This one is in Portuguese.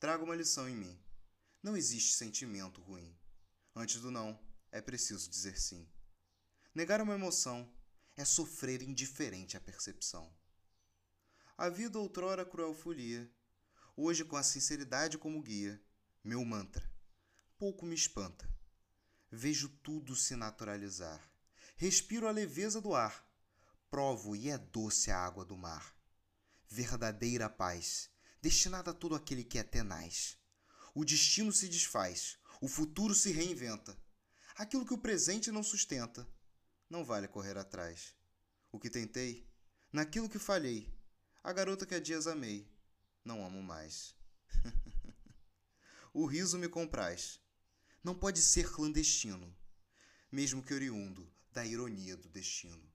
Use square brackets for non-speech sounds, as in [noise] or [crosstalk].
Traga uma lição em mim. Não existe sentimento ruim. Antes do não, é preciso dizer sim. Negar uma emoção é sofrer indiferente à percepção. A vida outrora cruel folia, hoje com a sinceridade como guia, meu mantra, pouco me espanta. Vejo tudo se naturalizar. Respiro a leveza do ar. Provo e é doce a água do mar. Verdadeira paz, destinada a todo aquele que é tenaz. O destino se desfaz, o futuro se reinventa. Aquilo que o presente não sustenta, não vale correr atrás. O que tentei, naquilo que falhei, a garota que há dias amei, não amo mais. [laughs] o riso me compraz. Não pode ser clandestino, mesmo que oriundo da ironia do destino.